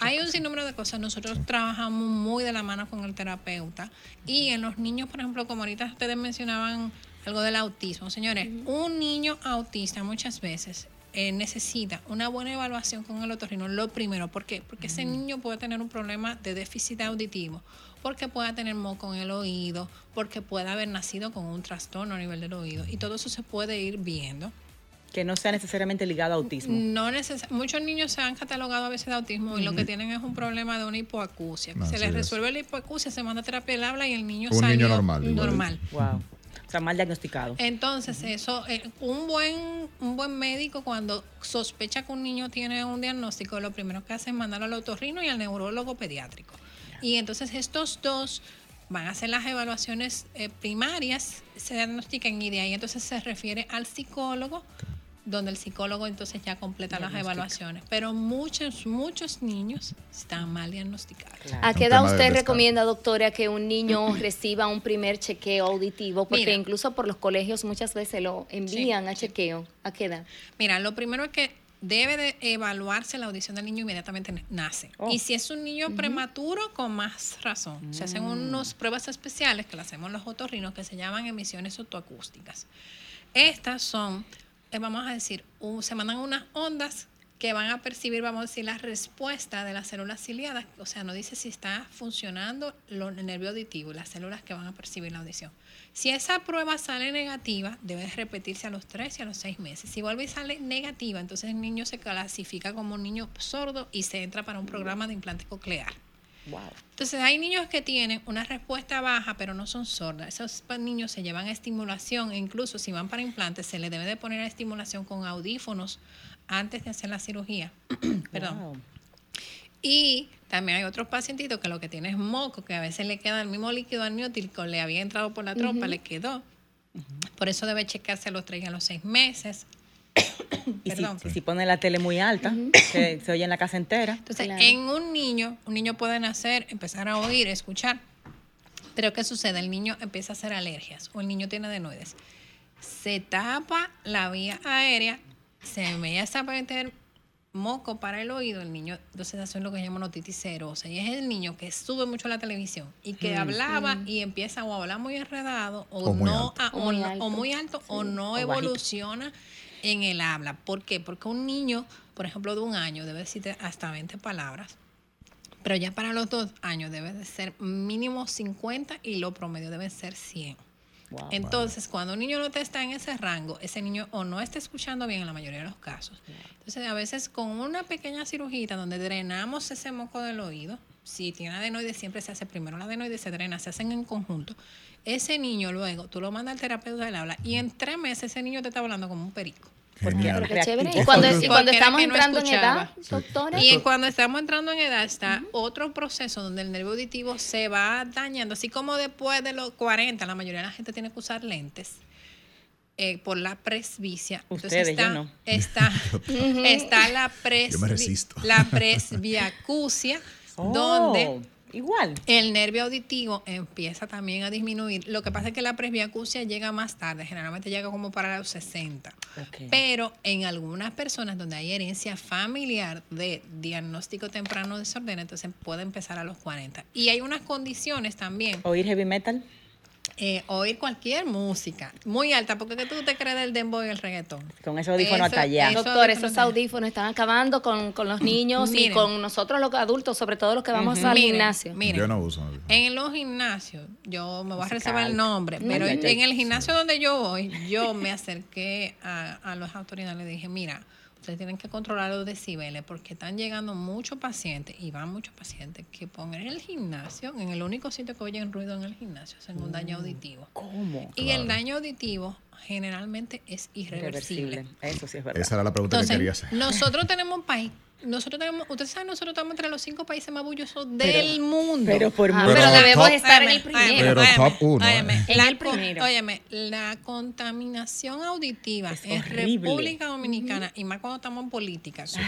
Hay un cosas. sinnúmero de cosas. Nosotros trabajamos muy de la mano con el terapeuta y en los niños, por ejemplo, como ahorita ustedes mencionaban algo del autismo, señores, un niño autista muchas veces eh, necesita una buena evaluación con el otorrino. Lo primero, ¿por qué? Porque ese niño puede tener un problema de déficit auditivo, porque pueda tener moco en el oído, porque puede haber nacido con un trastorno a nivel del oído y todo eso se puede ir viendo. Que no sea necesariamente ligado a autismo. No neces- muchos niños se han catalogado a veces de autismo y lo que tienen es un problema de una hipoacusia. se les es. resuelve la hipoacusia, se manda a terapia del habla y el niño Un salió niño normal, normal. Wow. Sea, mal diagnosticado. Entonces, eso, eh, un buen, un buen médico cuando sospecha que un niño tiene un diagnóstico, lo primero que hace es mandarlo al otorrino y al neurólogo pediátrico. Y entonces estos dos van a hacer las evaluaciones eh, primarias, se diagnostican y de ahí entonces se refiere al psicólogo, donde el psicólogo entonces ya completa las evaluaciones. Pero muchos, muchos niños están mal diagnosticados. ¿A qué edad usted recomienda, doctora, que un niño <clears throat> reciba un primer chequeo auditivo? Porque Mira. incluso por los colegios muchas veces lo envían a chequeo. ¿A qué edad? Mira, lo primero es que debe de evaluarse la audición del niño inmediatamente nace. Oh. Y si es un niño prematuro, con más razón. Se hacen unas pruebas especiales que las hacemos los otorrinos que se llaman emisiones otoacústicas. Estas son, vamos a decir, se mandan unas ondas que van a percibir, vamos a decir, la respuesta de las células ciliadas. O sea, no dice si está funcionando lo- el nervio auditivo las células que van a percibir la audición. Si esa prueba sale negativa, debe repetirse a los 3 y a los 6 meses. Si vuelve y sale negativa, entonces el niño se clasifica como un niño sordo y se entra para un programa de implante coclear. Wow. Entonces hay niños que tienen una respuesta baja pero no son sordas. Esos niños se llevan a estimulación e incluso si van para implantes se les debe de poner a estimulación con audífonos antes de hacer la cirugía. <clears throat> Perdón. Wow. Y también hay otros pacientitos que lo que tienen es moco, que a veces le queda el mismo líquido amniótico, le había entrado por la trompa, le quedó. Por eso debe checarse a los 3 y a los 6 meses. <coughs> Y si, Perdón. y si pone la tele muy alta, se oye en la casa entera. Entonces, Claro. en un niño, un niño puede nacer, empezar a oír, escuchar. Pero ¿qué sucede? El niño empieza a hacer alergias o el niño tiene adenoides. Se tapa la vía aérea, se empieza a meter moco para el oído, el niño entonces hace lo que se llama otitis serosa. Y es el niño que sube mucho la televisión y que hablaba y empieza o a hablar muy enredado o, O muy no alto. a- O o, muy no- alto. o muy alto o no bajito. En el habla. ¿Por qué? Porque un niño, por ejemplo, de un año debe decir hasta 20 palabras. Pero ya para los dos años debe de ser mínimo 50 y lo promedio debe ser 100. Wow. Entonces, cuando un niño no te está en ese rango, ese niño o no está escuchando bien en la mayoría de los casos. Entonces, a veces con una pequeña cirugía donde drenamos ese moco del oído, si tiene adenoides, siempre se hace primero la adenoide, se drena, se hacen en conjunto. Ese niño luego, tú lo mandas al terapeuta del habla y en tres meses ese niño te está hablando como un perico. Genial. Pero qué chévere. Reactivo. Y cuando, y Porque cuando era estamos no entrando en edad, doctora. Y cuando estamos entrando en edad está otro proceso donde el nervio auditivo se va dañando, así como después de los 40 la mayoría de la gente tiene que usar lentes eh, por la presbicia. Ustedes, está, <laughs> yo no. está, está la, pres, Yo me resisto. la presbiacusia, <laughs> Oh, donde Igual. el nervio auditivo empieza también a disminuir. Lo que pasa es que la presbiacusia llega más tarde, generalmente llega como para los 60. Ok. Pero en algunas personas donde hay herencia familiar de diagnóstico temprano de desorden, entonces puede empezar a los 40. Y hay unas condiciones también, Oír heavy metal. Eh, oír cualquier música muy alta, porque ¿qué tú te crees del dembow y el reggaetón? Con ese audífono Eso- hasta allá. eso- Doctor, audífonos esos audífonos están acabando con, con los niños y con nosotros los adultos, sobre todo los que vamos al Miren, gimnasio. miren. Yo no uso. En los gimnasios, yo me voy a reservar el nombre, pero en el gimnasio donde yo voy, yo me acerqué a, a las autoridades y le dije, mira, ustedes tienen que controlar los decibeles porque están llegando muchos pacientes y van muchos pacientes que ponen en el gimnasio, en el único sitio que oyen ruido en el gimnasio, es en un daño auditivo. ¿Cómo? Y el daño auditivo generalmente es irreversible. Irreversible. Eso sí es verdad. Esa era la pregunta que quería Entonces, hacer. nosotros tenemos un país, nosotros tenemos, ustedes saben, nosotros estamos entre los cinco países más bullosos del mundo. Pero por Ah, pero Pero debemos top- estar en el Óyeme, óyeme, primero. Pero óyeme, top uno, óyeme, ¿eh? En la el primero. óyeme, la contaminación auditiva Es en horrible. República Dominicana, y más cuando estamos en política, eso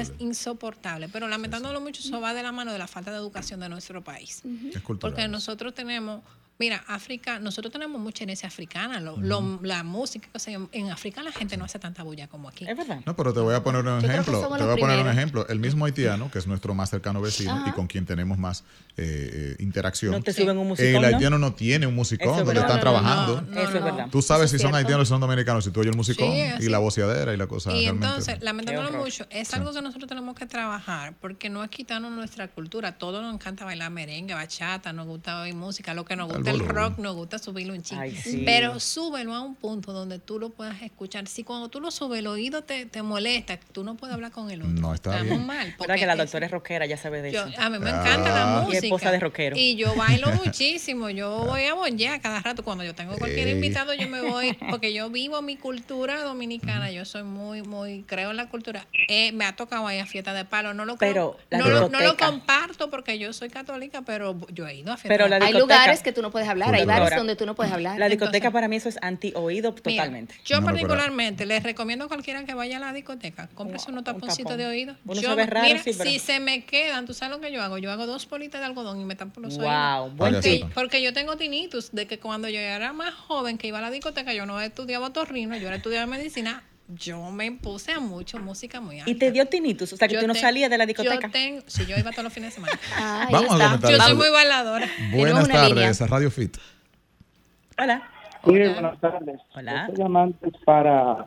es insoportable. Pero lamentándolo mucho, eso va de la mano de la falta de educación de nuestro país. Es cultural. Porque nosotros tenemos, mira, África, nosotros tenemos mucha herencia africana, lo- lo- la música, yo. en África la gente no hace tanta bulla como aquí. Es verdad. No, pero te voy a poner un Yo ejemplo. Te voy a poner un ejemplo. El mismo haitiano, que es nuestro más cercano vecino y con quien tenemos más eh, eh, interacción. No te suben un musicón, El ¿no? haitiano no tiene un musicón es donde verdad. están No, no, no, trabajando. no, Eso es verdad. Tú sabes si son cierto. haitianos o son dominicanos, si tú oyes el musicón Sí, y la voceadera y la cosa. Y realmente- entonces, lamentándolo mucho, es algo que nosotros tenemos que trabajar porque no es quitarnos nuestra cultura. Todos nos encanta bailar merengue, bachata, nos gusta oír música, lo que nos gusta el rock, nos gusta subirlo un Ay, chico. sí. Pero súbelo a un punto donde tú lo puedas escuchar. Si cuando tú lo subes, el oído te, te molesta, tú no puedes hablar con el otro. No, está Estamos bien. mal. ¿Verdad porque que la doctora es rockera? Ya sabe de yo- eso. a mí me Ah. encanta la Y música. esposa de rockero. Y yo bailo <laughs> muchísimo. Yo voy a bonjear cada rato. Cuando yo tengo cualquier Ey. invitado, yo me voy. <laughs> Porque yo vivo mi cultura dominicana. Yo soy muy, muy, creo en la cultura. Eh, me ha tocado ir a fiesta de palo. No lo creo- Pero la no, lo, no lo comparto porque yo soy católica, pero yo he ido a fiesta Pero de palo. Hay lugares que tú no puedes hablar, hay bares donde tú no puedes hablar. La discoteca Entonces- para mí eso es anti-oído Mira, totalmente. yo No, particularmente les recomiendo a cualquiera que vaya a la discoteca, cómprese Un- unos un taponcitos de oído. Uno Yo, raro, mira, sí, pero- si se me quedan, tú sabes lo que yo hago, yo hago dos bolitas de algodón y me tapo los Wow, oídos. buen sepa. Porque yo tengo tinnitus de que cuando yo era más joven, que iba a la discoteca, yo no estudiaba otorrino, yo era estudiaba medicina, yo me puse a mucho música muy alta. Y te dio tinnitus, o sea que Yo tú no salías de la discoteca. Yo tengo, sí, yo iba todos los fines de semana. <laughs> Ah, Vamos a comentar yo soy muy bailadora. Buenas tardes, a Radio Fit. Hola. Sí, buenas tardes. Hola. Yo Estoy llamando para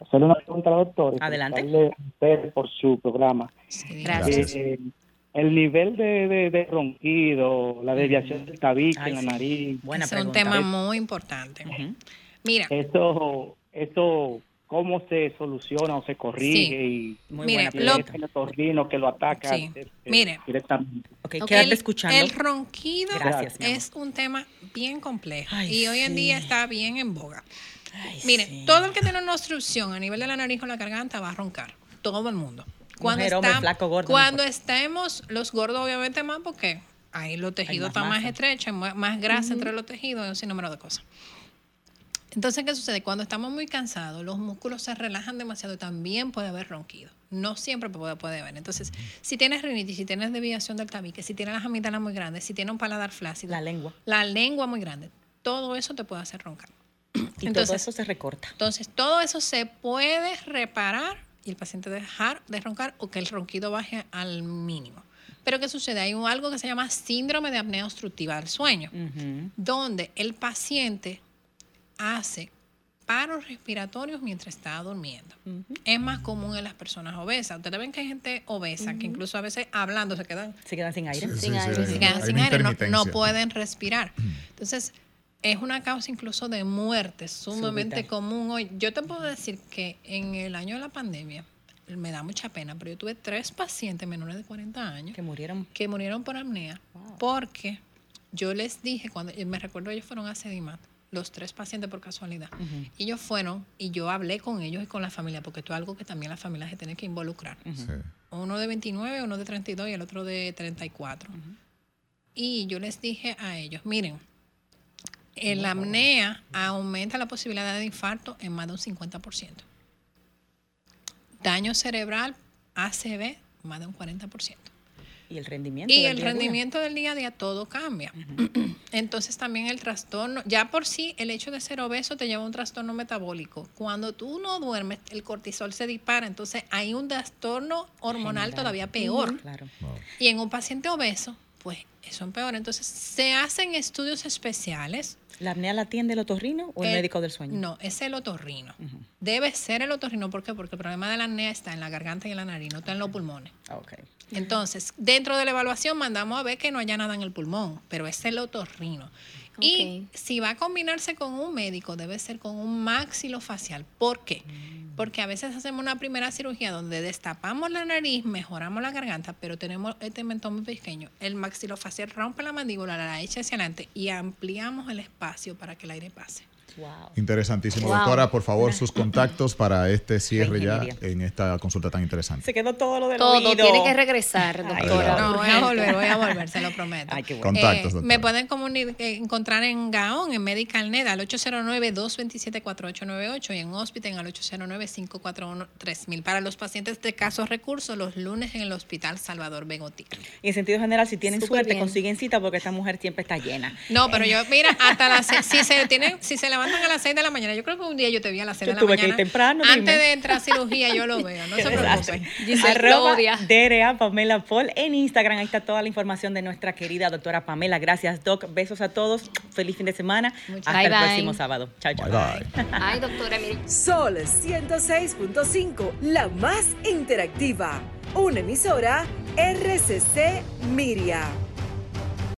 hacerle una pregunta a la doctora. y Adelante. usted por su programa. Sí, Gracias. Eh, el nivel de, de, de ronquido, la desviación del tabique Ay, en la sí. nariz, Buena Ese es un tema muy importante. Mira, eso, eso, ¿cómo se soluciona o se corrige? Y Muy Mire, buena lo- el otorrino que lo ataca Sí. este, Mire. directamente. Ok, Ok. quédate el, escuchando. el ronquido Gracias, es un tema bien complejo Ay, y hoy en sí. día está bien en boga. Ay, Mire, sí. todo el que tiene una obstrucción a nivel de la nariz o la garganta va a roncar. Todo el mundo. Cuando, Mujer, hombre, está- flaco, gordo, cuando estemos, los gordos obviamente más porque ahí los tejidos están más estrechos, más grasa entre los tejidos y un sinnúmero de cosas. Entonces, ¿qué sucede? Cuando estamos muy cansados, los músculos se relajan demasiado y también puede haber ronquido. No siempre puede, puede haber. Entonces, si tienes rinitis, si tienes desviación del tabique, si tienes las amígdalas muy grandes, si tienes un paladar flácido, La lengua. la lengua muy grande, todo eso te puede hacer roncar. <clears throat> Y Entonces, todo eso se recorta. entonces, todo eso se puede reparar y el paciente dejar de roncar o que el ronquido baje al mínimo. Pero ¿qué sucede? Hay algo que se llama síndrome de apnea obstructiva del sueño, donde el paciente hace paros respiratorios mientras está durmiendo. Es más común en las personas obesas. Ustedes ven que hay gente obesa que incluso a veces hablando se quedan Se quedan sin aire. Sí, Sin sí, aire, se quedan sin aire, no, no pueden respirar. Entonces, es una causa incluso de muerte sumamente Súbita. común hoy. Yo te puedo decir que en el año de la pandemia, me da mucha pena, pero yo tuve tres pacientes menores de 40 años Que murieron. que murieron por apnea Wow. porque yo les dije, cuando me recuerdo ellos fueron a Sedimat, los tres pacientes por casualidad. Y ellos fueron y yo hablé con ellos y con la familia, porque esto es algo que también la familia se tiene que involucrar Sí. uno de 29, uno de 32 y el otro de 34. Y yo les dije a ellos, miren, el apnea aumenta la posibilidad de infarto en más de un 50%. Daño cerebral, ACV, más de un 40%. Y el rendimiento. Y del el día a día. rendimiento del día a día todo cambia. <clears throat> Entonces también el trastorno, ya por sí el hecho de ser obeso te lleva a un trastorno metabólico. Cuando tú no duermes, el cortisol se dispara, entonces hay un trastorno hormonal General. todavía peor. Claro. Y en un paciente obeso, pues eso es peor. Entonces se hacen estudios especiales. ¿La apnea la atiende el otorrino o el, El- médico del sueño? No, es el otorrino. Debe ser el otorrino. ¿Por qué? Porque el problema de la apnea está en la garganta y en la nariz, no está en los pulmones. Ah, Ok. Entonces, dentro de la evaluación mandamos a ver que no haya nada en el pulmón, pero es el otorrino. Y si va a combinarse con un médico, debe ser con un maxilofacial. ¿Por qué? Porque a veces hacemos una primera cirugía donde destapamos la nariz, mejoramos la garganta, pero tenemos este mentón muy pequeño. El maxilofacial rompe la mandíbula, la echa hacia adelante y ampliamos el espacio para que el aire pase. Interesantísimo. Wow. Doctora, por favor, sus <laughs> contactos para este cierre ya en esta consulta tan interesante. Se quedó todo lo del Todo, oído. tiene que regresar, doctora. No, voy a volver, voy a volver, se lo prometo. <laughs> Ay, qué bueno. Contactos, doctora. me pueden eh, encontrar en Gaón, en MedicalNet, al 809-227-4898 y en Hospital al 809-541-3000. Para los pacientes de casos recursos, los lunes en el Hospital Salvador Begotí. Y en sentido general, si tienen Súper suerte, bien. consiguen cita porque esta mujer siempre está llena. No, pero yo, mira, hasta las si se tienen, si se levantan a las 6 de la mañana, yo creo que un día yo te vi a las 6 Yo de la tuve que mañana. ir temprano, Antes dime. de entrar a cirugía yo lo <laughs> veo, no se preocupen. Arroba DRA Pamela Paul en Instagram. Ahí está toda la información de nuestra querida doctora Pamela. Gracias, Doc. Besos a todos. Feliz fin de semana. Hasta Bye, el bye. próximo sábado. Chao, chao. Ay, doctora, mire. Sol 106.5, la más interactiva. Una emisora RCC Miria.